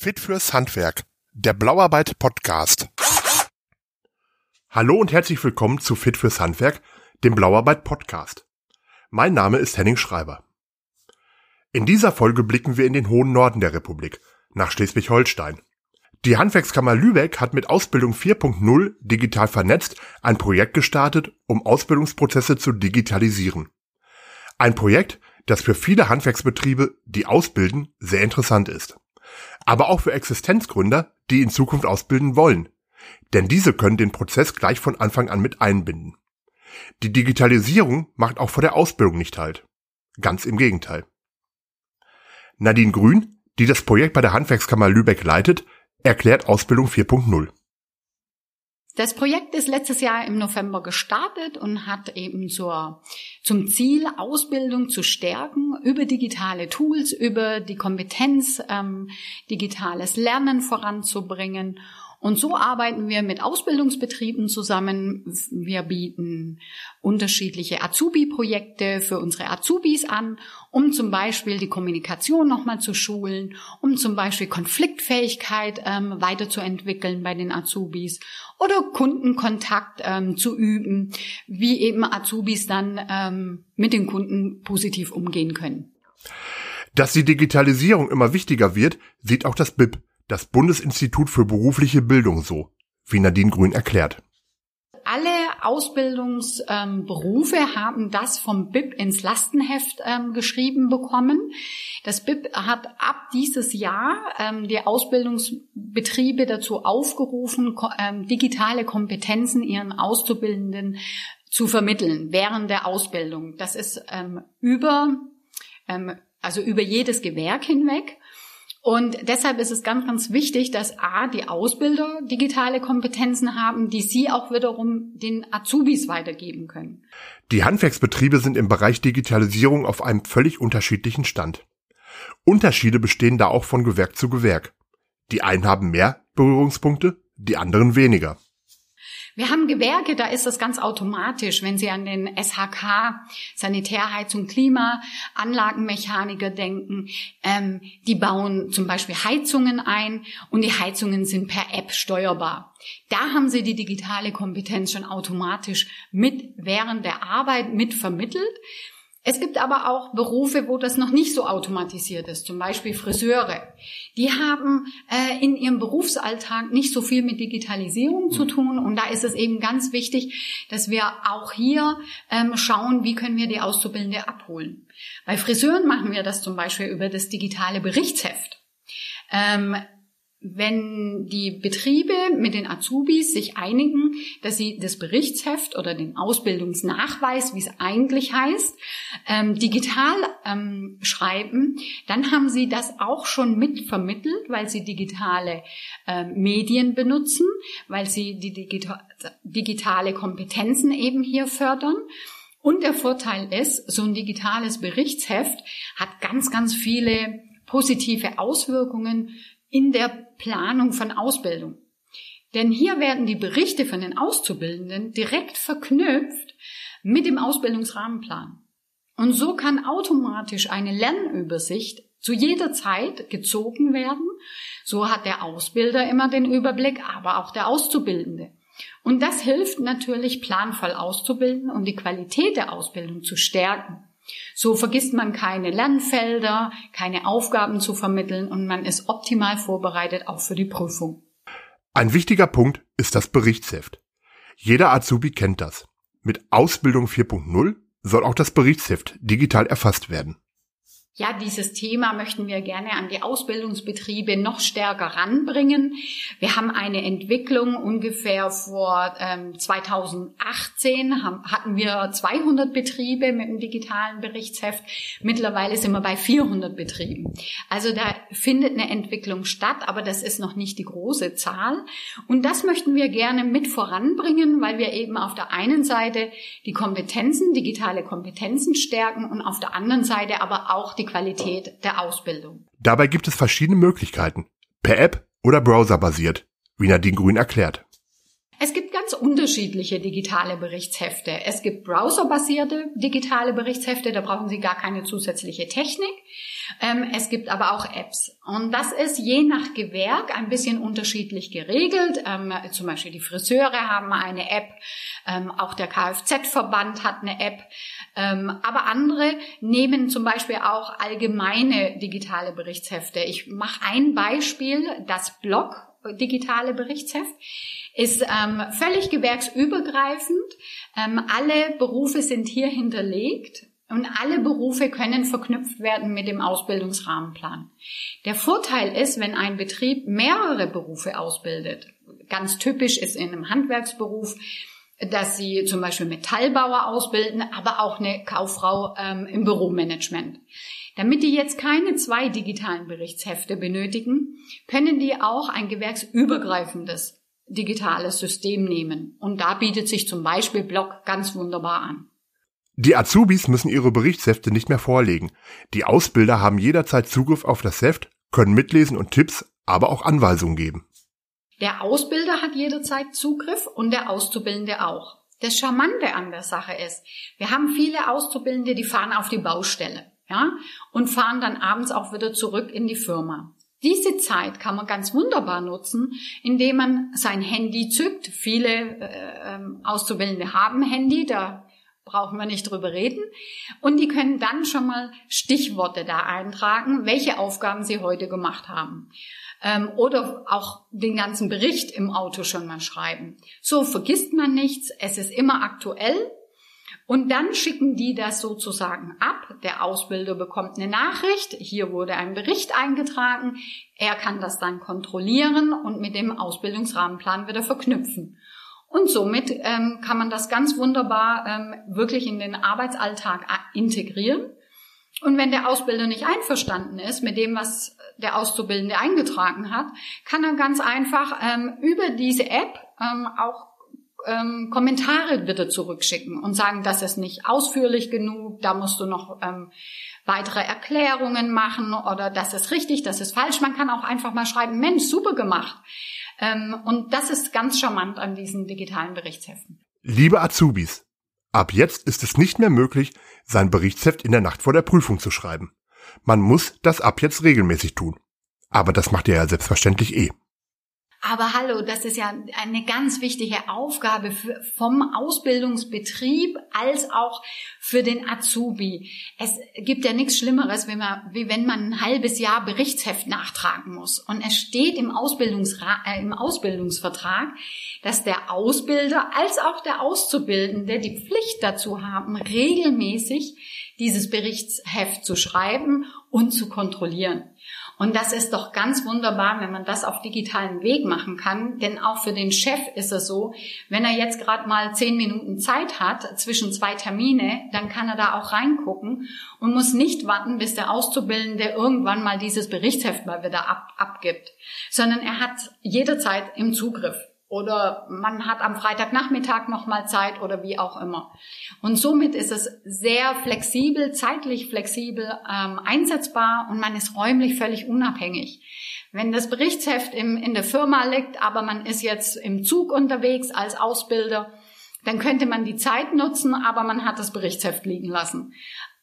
Fit fürs Handwerk, der Blauarbeit Podcast. Hallo und herzlich willkommen zu Fit fürs Handwerk, dem Blauarbeit Podcast. Mein Name ist Henning Schreiber. In dieser Folge blicken wir in den hohen Norden der Republik, nach Schleswig-Holstein. Die Handwerkskammer Lübeck hat mit Ausbildung 4.0 digital vernetzt ein Projekt gestartet, um Ausbildungsprozesse zu digitalisieren. Ein Projekt, das für viele Handwerksbetriebe, die ausbilden, sehr interessant ist aber auch für Existenzgründer, die in Zukunft ausbilden wollen. Denn diese können den Prozess gleich von Anfang an mit einbinden. Die Digitalisierung macht auch vor der Ausbildung nicht halt. Ganz im Gegenteil. Nadine Grün, die das Projekt bei der Handwerkskammer Lübeck leitet, erklärt Ausbildung 4.0. Das Projekt ist letztes Jahr im November gestartet und hat eben zur, zum Ziel, Ausbildung zu stärken über digitale Tools, über die Kompetenz, ähm, digitales Lernen voranzubringen und so arbeiten wir mit Ausbildungsbetrieben zusammen. Wir bieten unterschiedliche Azubi-Projekte für unsere Azubis an, um zum Beispiel die Kommunikation nochmal zu schulen, um zum Beispiel Konfliktfähigkeit ähm, weiterzuentwickeln bei den Azubis oder Kundenkontakt ähm, zu üben, wie eben Azubis dann ähm, mit den Kunden positiv umgehen können. Dass die Digitalisierung immer wichtiger wird, sieht auch das BIP das Bundesinstitut für berufliche Bildung so, wie Nadine Grün erklärt. Alle Ausbildungsberufe ähm, haben das vom BIP ins Lastenheft ähm, geschrieben bekommen. Das BIP hat ab dieses Jahr ähm, die Ausbildungsbetriebe dazu aufgerufen, ähm, digitale Kompetenzen ihren Auszubildenden zu vermitteln während der Ausbildung. Das ist ähm, über ähm, also über jedes Gewerk hinweg. Und deshalb ist es ganz, ganz wichtig, dass A, die Ausbilder digitale Kompetenzen haben, die sie auch wiederum den Azubis weitergeben können. Die Handwerksbetriebe sind im Bereich Digitalisierung auf einem völlig unterschiedlichen Stand. Unterschiede bestehen da auch von Gewerk zu Gewerk. Die einen haben mehr Berührungspunkte, die anderen weniger. Wir haben Gewerke, da ist das ganz automatisch, wenn Sie an den SHK, Sanitärheizung, Klima, Anlagenmechaniker denken. Ähm, die bauen zum Beispiel Heizungen ein und die Heizungen sind per App steuerbar. Da haben Sie die digitale Kompetenz schon automatisch mit während der Arbeit mit vermittelt. Es gibt aber auch Berufe, wo das noch nicht so automatisiert ist, zum Beispiel Friseure. Die haben äh, in ihrem Berufsalltag nicht so viel mit Digitalisierung zu mhm. tun und da ist es eben ganz wichtig, dass wir auch hier ähm, schauen, wie können wir die Auszubildende abholen. Bei Friseuren machen wir das zum Beispiel über das digitale Berichtsheft. Ähm, wenn die Betriebe mit den Azubis sich einigen, dass sie das Berichtsheft oder den Ausbildungsnachweis, wie es eigentlich heißt, ähm, digital ähm, schreiben, dann haben sie das auch schon mitvermittelt, weil sie digitale ähm, Medien benutzen, weil sie die digita digitale Kompetenzen eben hier fördern. Und der Vorteil ist, so ein digitales Berichtsheft hat ganz, ganz viele positive Auswirkungen in der Planung von Ausbildung. Denn hier werden die Berichte von den Auszubildenden direkt verknüpft mit dem Ausbildungsrahmenplan. Und so kann automatisch eine Lernübersicht zu jeder Zeit gezogen werden. So hat der Ausbilder immer den Überblick, aber auch der Auszubildende. Und das hilft natürlich, planvoll auszubilden und die Qualität der Ausbildung zu stärken. So vergisst man keine Lernfelder, keine Aufgaben zu vermitteln und man ist optimal vorbereitet auch für die Prüfung. Ein wichtiger Punkt ist das Berichtsheft. Jeder Azubi kennt das. Mit Ausbildung 4.0 soll auch das Berichtsheft digital erfasst werden ja, dieses Thema möchten wir gerne an die Ausbildungsbetriebe noch stärker ranbringen. Wir haben eine Entwicklung ungefähr vor ähm, 2018 haben, hatten wir 200 Betriebe mit dem digitalen Berichtsheft. Mittlerweile sind wir bei 400 Betrieben. Also da findet eine Entwicklung statt, aber das ist noch nicht die große Zahl. Und das möchten wir gerne mit voranbringen, weil wir eben auf der einen Seite die Kompetenzen, digitale Kompetenzen stärken und auf der anderen Seite aber auch die Qualität der Ausbildung. Dabei gibt es verschiedene Möglichkeiten. Per App oder browserbasiert, wie Nadine Grün erklärt. Ganz unterschiedliche digitale Berichtshefte. Es gibt browserbasierte digitale Berichtshefte, da brauchen Sie gar keine zusätzliche Technik. Ähm, es gibt aber auch Apps. Und das ist je nach Gewerk ein bisschen unterschiedlich geregelt. Ähm, zum Beispiel die Friseure haben eine App, ähm, auch der Kfz-Verband hat eine App. aber andere nehmen zum Beispiel auch allgemeine digitale Berichtshefte. Ich mache ein Beispiel, das Blog digitale Berichtsheft ist ähm, völlig gewerksübergreifend. Ähm, alle Berufe sind hier hinterlegt. Und alle Berufe können verknüpft werden mit dem Ausbildungsrahmenplan. Der Vorteil ist, wenn ein Betrieb mehrere Berufe ausbildet, ganz typisch ist in einem Handwerksberuf, dass sie zum Beispiel Metallbauer ausbilden, aber auch eine Kauffrau ähm, im Büromanagement. Damit die jetzt keine zwei digitalen Berichtshefte benötigen, können die auch ein gewerksübergreifendes digitales System nehmen. Und da bietet sich zum Beispiel Blog ganz wunderbar an. Die Azubis müssen ihre Berichtshefte nicht mehr vorlegen. Die Ausbilder haben jederzeit Zugriff auf das Heft, können mitlesen und Tipps, aber auch Anweisungen geben. Der Ausbilder hat jederzeit Zugriff und der Auszubildende auch. Das Charmante an der Sache ist, wir haben viele Auszubildende, die fahren auf die Baustelle, ja, und fahren dann abends auch wieder zurück in die Firma. Diese Zeit kann man ganz wunderbar nutzen, indem man sein Handy zückt. Viele äh, ähm, Auszubildende haben Handy, da brauchen wir nicht drüber reden. Und die können dann schon mal Stichworte da eintragen, welche Aufgaben sie heute gemacht haben. Ähm, oder auch den ganzen Bericht im Auto schon mal schreiben. So vergisst man nichts, es ist immer aktuell. Und dann schicken die das sozusagen ab. Der Ausbilder bekommt eine Nachricht. Hier wurde ein Bericht eingetragen. Er kann das dann kontrollieren und mit dem Ausbildungsrahmenplan wieder verknüpfen. Und somit ähm, kann man das ganz wunderbar ähm, wirklich in den Arbeitsalltag integrieren. Und wenn der Ausbilder nicht einverstanden ist mit dem, was der Auszubildende eingetragen hat, kann er ganz einfach ähm, über diese App ähm, auch ähm, Kommentare bitte zurückschicken und sagen, das ist nicht ausführlich genug, da musst du noch ähm, weitere Erklärungen machen oder das ist richtig, das ist falsch. Man kann auch einfach mal schreiben, Mensch, super gemacht. Ähm, und das ist ganz charmant an diesen digitalen Berichtsheften. Liebe Azubis, ab jetzt ist es nicht mehr möglich, sein Berichtsheft in der Nacht vor der Prüfung zu schreiben. Man muss das ab jetzt regelmäßig tun. Aber das macht ihr ja selbstverständlich eh. Aber hallo, das ist ja eine ganz wichtige Aufgabe für, vom Ausbildungsbetrieb als auch für den Azubi. Es gibt ja nichts Schlimmeres, wenn man, wie wenn man ein halbes Jahr Berichtsheft nachtragen muss. Und es steht im, Ausbildungsra äh, im Ausbildungsvertrag, dass der Ausbilder als auch der Auszubildende die Pflicht dazu haben, regelmäßig dieses Berichtsheft zu schreiben und zu kontrollieren. Und das ist doch ganz wunderbar, wenn man das auf digitalen Weg machen kann. Denn auch für den Chef ist es so, wenn er jetzt gerade mal zehn Minuten Zeit hat zwischen zwei Termine, dann kann er da auch reingucken und muss nicht warten, bis der Auszubildende irgendwann mal dieses Berichtsheft mal wieder ab, abgibt, sondern er hat jederzeit im Zugriff oder man hat am Freitagnachmittag noch mal Zeit oder wie auch immer. Und somit ist es sehr flexibel, zeitlich flexibel ähm, einsetzbar und man ist räumlich völlig unabhängig. Wenn das Berichtsheft im, in der Firma liegt, aber man ist jetzt im Zug unterwegs als Ausbilder, dann könnte man die Zeit nutzen, aber man hat das Berichtsheft liegen lassen.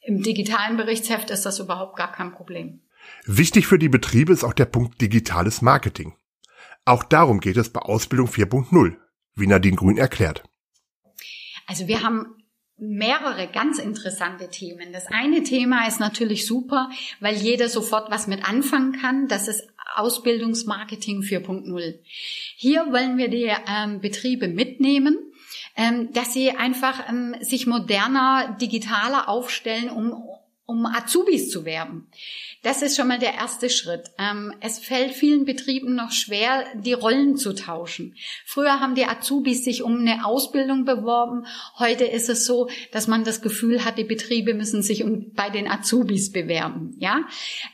Im digitalen Berichtsheft ist das überhaupt gar kein Problem. Wichtig für die Betriebe ist auch der Punkt digitales Marketing. Auch darum geht es bei Ausbildung 4.0, wie Nadine Grün erklärt. Also wir haben mehrere ganz interessante Themen. Das eine Thema ist natürlich super, weil jeder sofort was mit anfangen kann. Das ist Ausbildungsmarketing 4.0. Hier wollen wir die ähm, Betriebe mitnehmen, ähm, dass sie einfach ähm, sich moderner, digitaler aufstellen, um um Azubis zu werben. Das ist schon mal der erste Schritt. Ähm, es fällt vielen Betrieben noch schwer, die Rollen zu tauschen. Früher haben die Azubis sich um eine Ausbildung beworben. Heute ist es so, dass man das Gefühl hat, die Betriebe müssen sich bei den Azubis bewerben. Ja,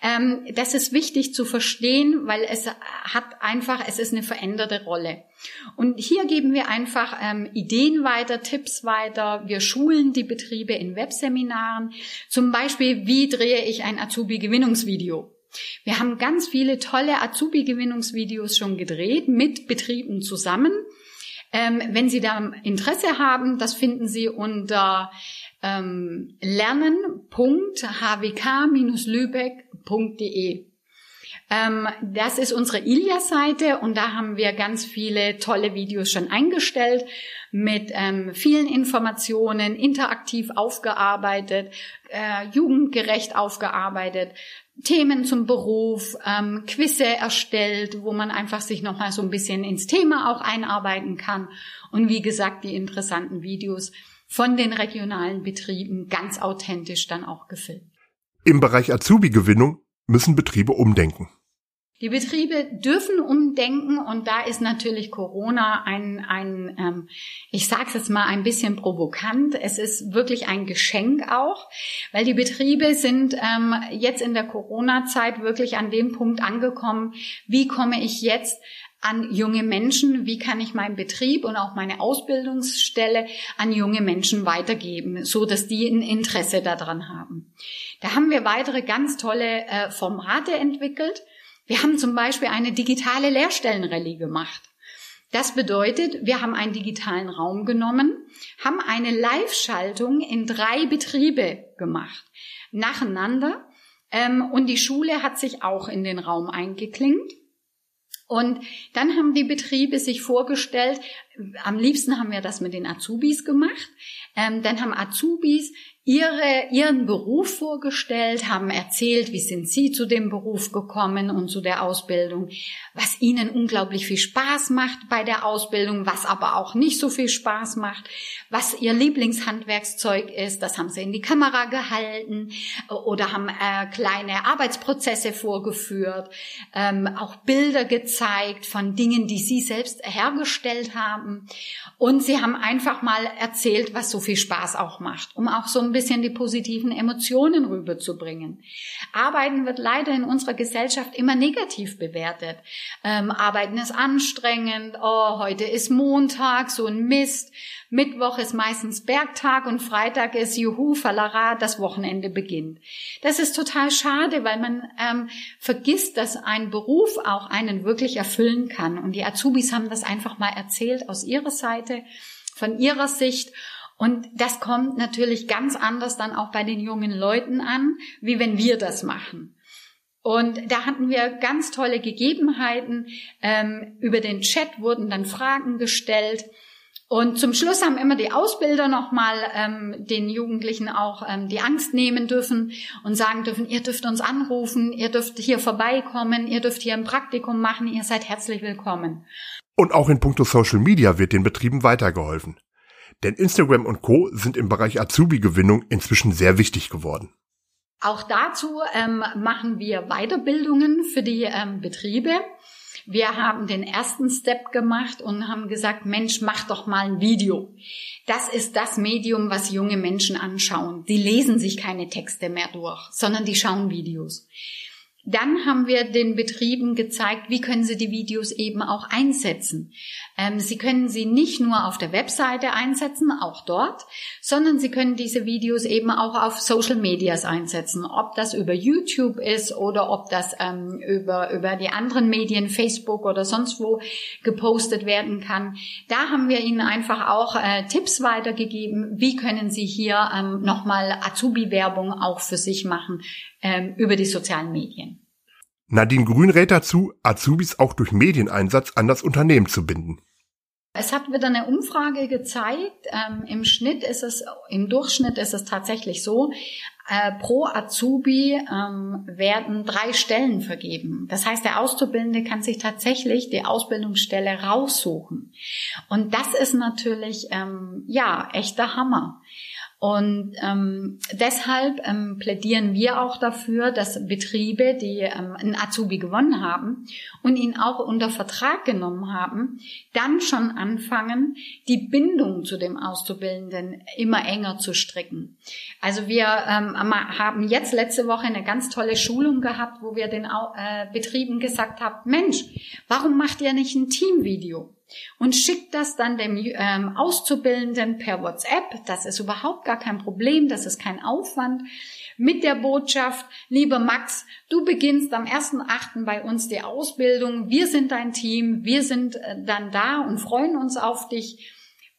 ähm, das ist wichtig zu verstehen, weil es hat einfach, es ist eine veränderte Rolle. Und hier geben wir einfach ähm, Ideen weiter, Tipps weiter. Wir schulen die Betriebe in Webseminaren. Zum Beispiel, wie drehe ich ein Azubi-Gewinnungsvideo? Wir haben ganz viele tolle Azubi-Gewinnungsvideos schon gedreht mit Betrieben zusammen. Ähm, wenn Sie da Interesse haben, das finden Sie unter ähm, lernen.hwk-lübeck.de. Ähm, das ist unsere Ilia-Seite und da haben wir ganz viele tolle Videos schon eingestellt mit ähm, vielen Informationen, interaktiv aufgearbeitet, äh, jugendgerecht aufgearbeitet, Themen zum Beruf, ähm, Quizze erstellt, wo man einfach sich nochmal so ein bisschen ins Thema auch einarbeiten kann. Und wie gesagt, die interessanten Videos von den regionalen Betrieben ganz authentisch dann auch gefilmt. Im Bereich Azubi-Gewinnung müssen Betriebe umdenken. Die Betriebe dürfen umdenken und da ist natürlich Corona ein, ein ähm, ich sage es jetzt mal ein bisschen provokant. Es ist wirklich ein Geschenk auch, weil die Betriebe sind ähm, jetzt in der Corona-Zeit wirklich an dem Punkt angekommen, wie komme ich jetzt an junge Menschen, wie kann ich meinen Betrieb und auch meine Ausbildungsstelle an junge Menschen weitergeben, so dass die ein Interesse daran haben. Da haben wir weitere ganz tolle äh, Formate entwickelt. Wir haben zum Beispiel eine digitale Lehrstellenrallye gemacht. Das bedeutet, wir haben einen digitalen Raum genommen, haben eine Live-Schaltung in drei Betriebe gemacht, nacheinander. Ähm, und die Schule hat sich auch in den Raum eingeklingt. Und dann haben die Betriebe sich vorgestellt, am liebsten haben wir das mit den Azubis gemacht. Ähm, dann haben Azubis ihre, ihren Beruf vorgestellt, haben erzählt, wie sind sie zu dem Beruf gekommen und zu der Ausbildung, was ihnen unglaublich viel Spaß macht bei der Ausbildung, was aber auch nicht so viel Spaß macht, was ihr Lieblingshandwerkszeug ist, das haben sie in die Kamera gehalten oder haben äh, kleine Arbeitsprozesse vorgeführt, ähm, auch Bilder gezeigt von Dingen, die sie selbst hergestellt haben. Und sie haben einfach mal erzählt, was so viel Spaß auch macht, um auch so ein bisschen die positiven Emotionen rüberzubringen. Arbeiten wird leider in unserer Gesellschaft immer negativ bewertet. Ähm, Arbeiten ist anstrengend, oh, heute ist Montag, so ein Mist. Mittwoch ist meistens Bergtag und Freitag ist Juhu, Fallara, das Wochenende beginnt. Das ist total schade, weil man ähm, vergisst, dass ein Beruf auch einen wirklich erfüllen kann. Und die Azubis haben das einfach mal erzählt aus ihrer Seite, von ihrer Sicht. Und das kommt natürlich ganz anders dann auch bei den jungen Leuten an, wie wenn wir das machen. Und da hatten wir ganz tolle Gegebenheiten. Ähm, über den Chat wurden dann Fragen gestellt. Und zum Schluss haben immer die Ausbilder nochmal ähm, den Jugendlichen auch ähm, die Angst nehmen dürfen und sagen dürfen, ihr dürft uns anrufen, ihr dürft hier vorbeikommen, ihr dürft hier ein Praktikum machen, ihr seid herzlich willkommen. Und auch in puncto Social Media wird den Betrieben weitergeholfen. Denn Instagram und Co. sind im Bereich Azubi-Gewinnung inzwischen sehr wichtig geworden. Auch dazu ähm, machen wir Weiterbildungen für die ähm, Betriebe. Wir haben den ersten Step gemacht und haben gesagt, Mensch, mach doch mal ein Video. Das ist das Medium, was junge Menschen anschauen. Die lesen sich keine Texte mehr durch, sondern die schauen Videos. Dann haben wir den Betrieben gezeigt, wie können sie die Videos eben auch einsetzen. Ähm, sie können sie nicht nur auf der Webseite einsetzen, auch dort, sondern sie können diese Videos eben auch auf Social Medias einsetzen. Ob das über YouTube ist oder ob das ähm, über, über die anderen Medien, Facebook oder sonst wo gepostet werden kann. Da haben wir ihnen einfach auch äh, Tipps weitergegeben, wie können sie hier ähm, nochmal Azubi-Werbung auch für sich machen ähm, über die sozialen Medien. Nadine Grün rät dazu, Azubis auch durch Medieneinsatz an das Unternehmen zu binden. Es hat wieder eine Umfrage gezeigt. Ähm, Im Schnitt ist es, im Durchschnitt ist es tatsächlich so, äh, pro Azubi ähm, werden drei Stellen vergeben. Das heißt, der Auszubildende kann sich tatsächlich die Ausbildungsstelle raussuchen. Und das ist natürlich ähm, ja echter Hammer. Und ähm, deshalb ähm, plädieren wir auch dafür, dass Betriebe, die ähm, einen Azubi gewonnen haben und ihn auch unter Vertrag genommen haben, dann schon anfangen, die Bindung zu dem Auszubildenden immer enger zu stricken. Also wir ähm, haben jetzt letzte Woche eine ganz tolle Schulung gehabt, wo wir den äh, Betrieben gesagt haben, Mensch, warum macht ihr nicht ein Teamvideo? Und schickt das dann dem ähm, Auszubildenden per WhatsApp. Das ist überhaupt gar kein Problem, das ist kein Aufwand. Mit der Botschaft, lieber Max, du beginnst am 1.8. bei uns die Ausbildung. Wir sind dein Team, wir sind äh, dann da und freuen uns auf dich.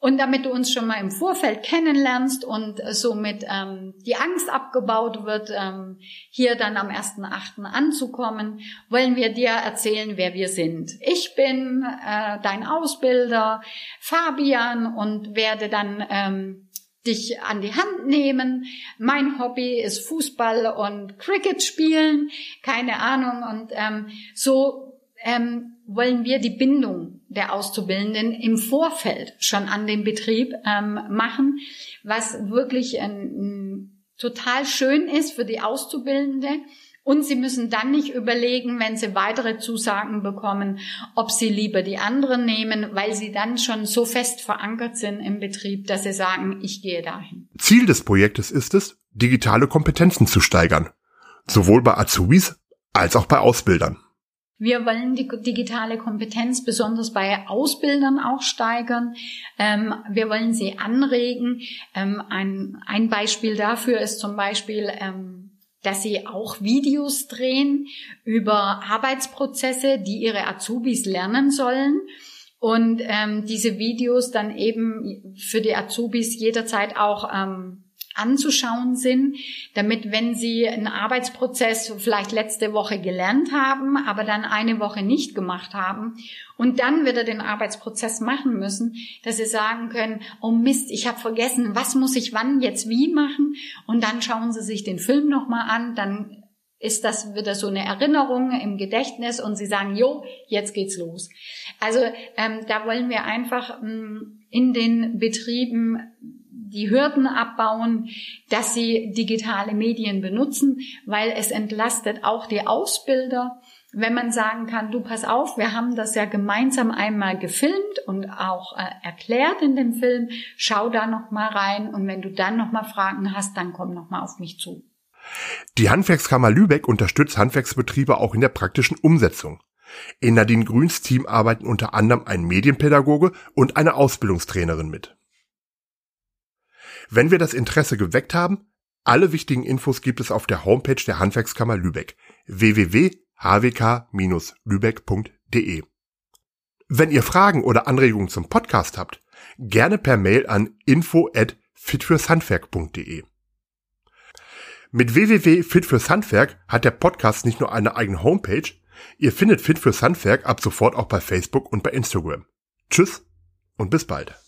Und damit du uns schon mal im Vorfeld kennenlernst und somit ähm, die Angst abgebaut wird, ähm, hier dann am 1.8. anzukommen, wollen wir dir erzählen, wer wir sind. Ich bin äh, dein Ausbilder, Fabian, und werde dann ähm, dich an die Hand nehmen. Mein Hobby ist Fußball und Cricket spielen, keine Ahnung. Und ähm, so ähm, wollen wir die Bindung der Auszubildenden im Vorfeld schon an den Betrieb ähm, machen, was wirklich ein, total schön ist für die Auszubildende. Und sie müssen dann nicht überlegen, wenn sie weitere Zusagen bekommen, ob sie lieber die anderen nehmen, weil sie dann schon so fest verankert sind im Betrieb, dass sie sagen, ich gehe dahin. Ziel des Projektes ist es, digitale Kompetenzen zu steigern. Sowohl bei Azubis als auch bei Ausbildern. Wir wollen die digitale Kompetenz besonders bei Ausbildern auch steigern. Ähm, wir wollen sie anregen. Ähm, ein, Beispiel dafür ist zum Beispiel, ähm, dass sie auch Videos drehen über Arbeitsprozesse, die ihre Azubis lernen sollen. Und ähm, diese Videos dann eben für die Azubis jederzeit auch ähm, anzuschauen sind, damit wenn Sie einen Arbeitsprozess vielleicht letzte Woche gelernt haben, aber dann eine Woche nicht gemacht haben und dann wieder den Arbeitsprozess machen müssen, dass Sie sagen können, oh Mist, ich habe vergessen, was muss ich wann jetzt wie machen und dann schauen Sie sich den Film nochmal an, dann ist das wieder so eine Erinnerung im Gedächtnis und Sie sagen, jo, jetzt geht's los. Also ähm, da wollen wir einfach ähm, in den Betrieben die Hürden abbauen, dass sie digitale Medien benutzen, weil es entlastet auch die Ausbilder, wenn man sagen kann, du pass auf, wir haben das ja gemeinsam einmal gefilmt und auch äh, erklärt in dem Film, schau da noch mal rein und wenn du dann noch mal Fragen hast, dann komm noch mal auf mich zu. Die Handwerkskammer Lübeck unterstützt Handwerksbetriebe auch in der praktischen Umsetzung. In Nadine Grüns Team arbeiten unter anderem ein Medienpädagoge und eine Ausbildungstrainerin mit. Wenn wir das Interesse geweckt haben, alle wichtigen Infos gibt es auf der Homepage der Handwerkskammer Lübeck www.hwk-lübeck.de. Wenn ihr Fragen oder Anregungen zum Podcast habt, gerne per Mail an info at fitfürshandwerk.de. Mit www.fit fürs Handwerk hat der Podcast nicht nur eine eigene Homepage, ihr findet Fit fürs Handwerk ab sofort auch bei Facebook und bei Instagram. Tschüss und bis bald.